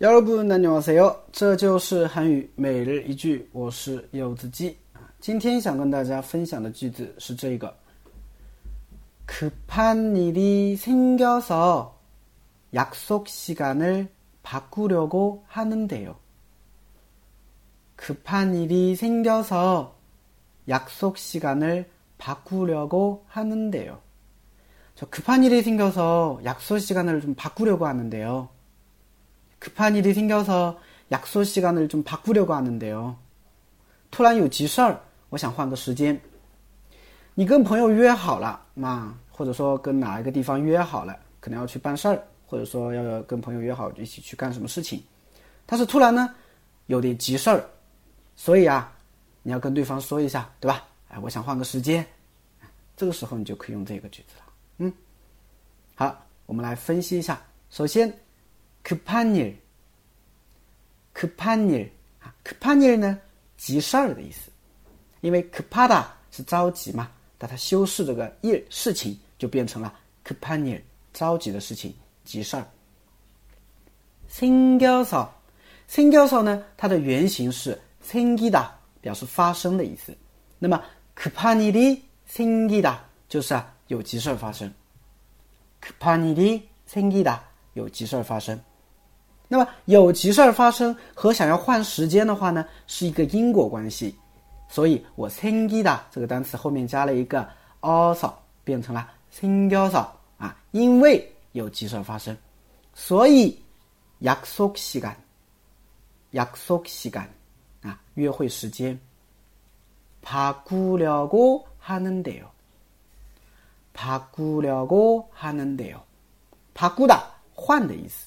여러분안녕하세요，这就是韩语每日一句，我是柚子鸡。今天想跟大家分享的句子是这个：급한일이생겨서약속시간을바꾸려고하는데요。 급한일이생겨서약속시간을바꾸려고하는데요。 저급한일이생겨서약속시간을좀바꾸려고하는데요 급한일이생겨서약속시간을좀바꾸려고하는데요突然有急事儿，我想换个时间。你跟朋友约好了嘛，或者说跟哪一个地方约好了，可能要去办事儿，或者说要跟朋友约好一起去干什么事情。但是突然呢，有点急事儿，所以啊，你要跟对方说一下，对吧？哎，我想换个时间。这个时候你就可以用这个句子了。嗯，好，我们来分析一下。首先。 급한 일， 급한 일， 啊，급한 일呢，急事儿的意思。因为급하다是着急嘛，那它修饰这个일事情就变成了급한 일， 着急的事情，急事儿。생겨 서， 생겨서呢，它的原型是생기 다， 表示发生的意思。那么급한일이생기다就是啊，有急事儿发生。급한일이생기다有急事儿发生。 那么有急事儿发生和想要换时间的话呢，是一个因果关系。所以我생기다这个单词后面加了一个어서变成了생겨서啊，因为有急事儿发生，所以약속시간약속시간啊，约会时间바꾸려고하는데요바꾸려고하는데요바꾸다换的意思。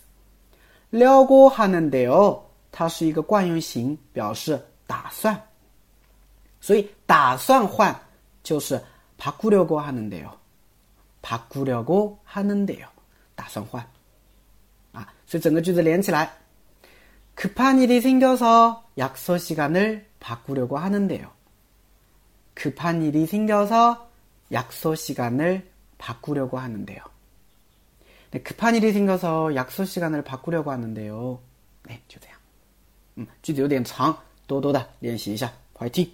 撩过하는데 요， 它是一个惯用型，表示打算。所以打算换就是바꾸려고하는데 요， 바꾸려고하는데 요， 打算换。啊，所以整个句子连起来，급한일이생겨서약속시간을바꾸려고하는데 요。 급한일이생겨서약속시간을바꾸려고하는데 요。 네급한일이생겨서약속시간을바꾸려고하는데요哎，就这样。嗯，句子有点长，多多的练习一下，快听。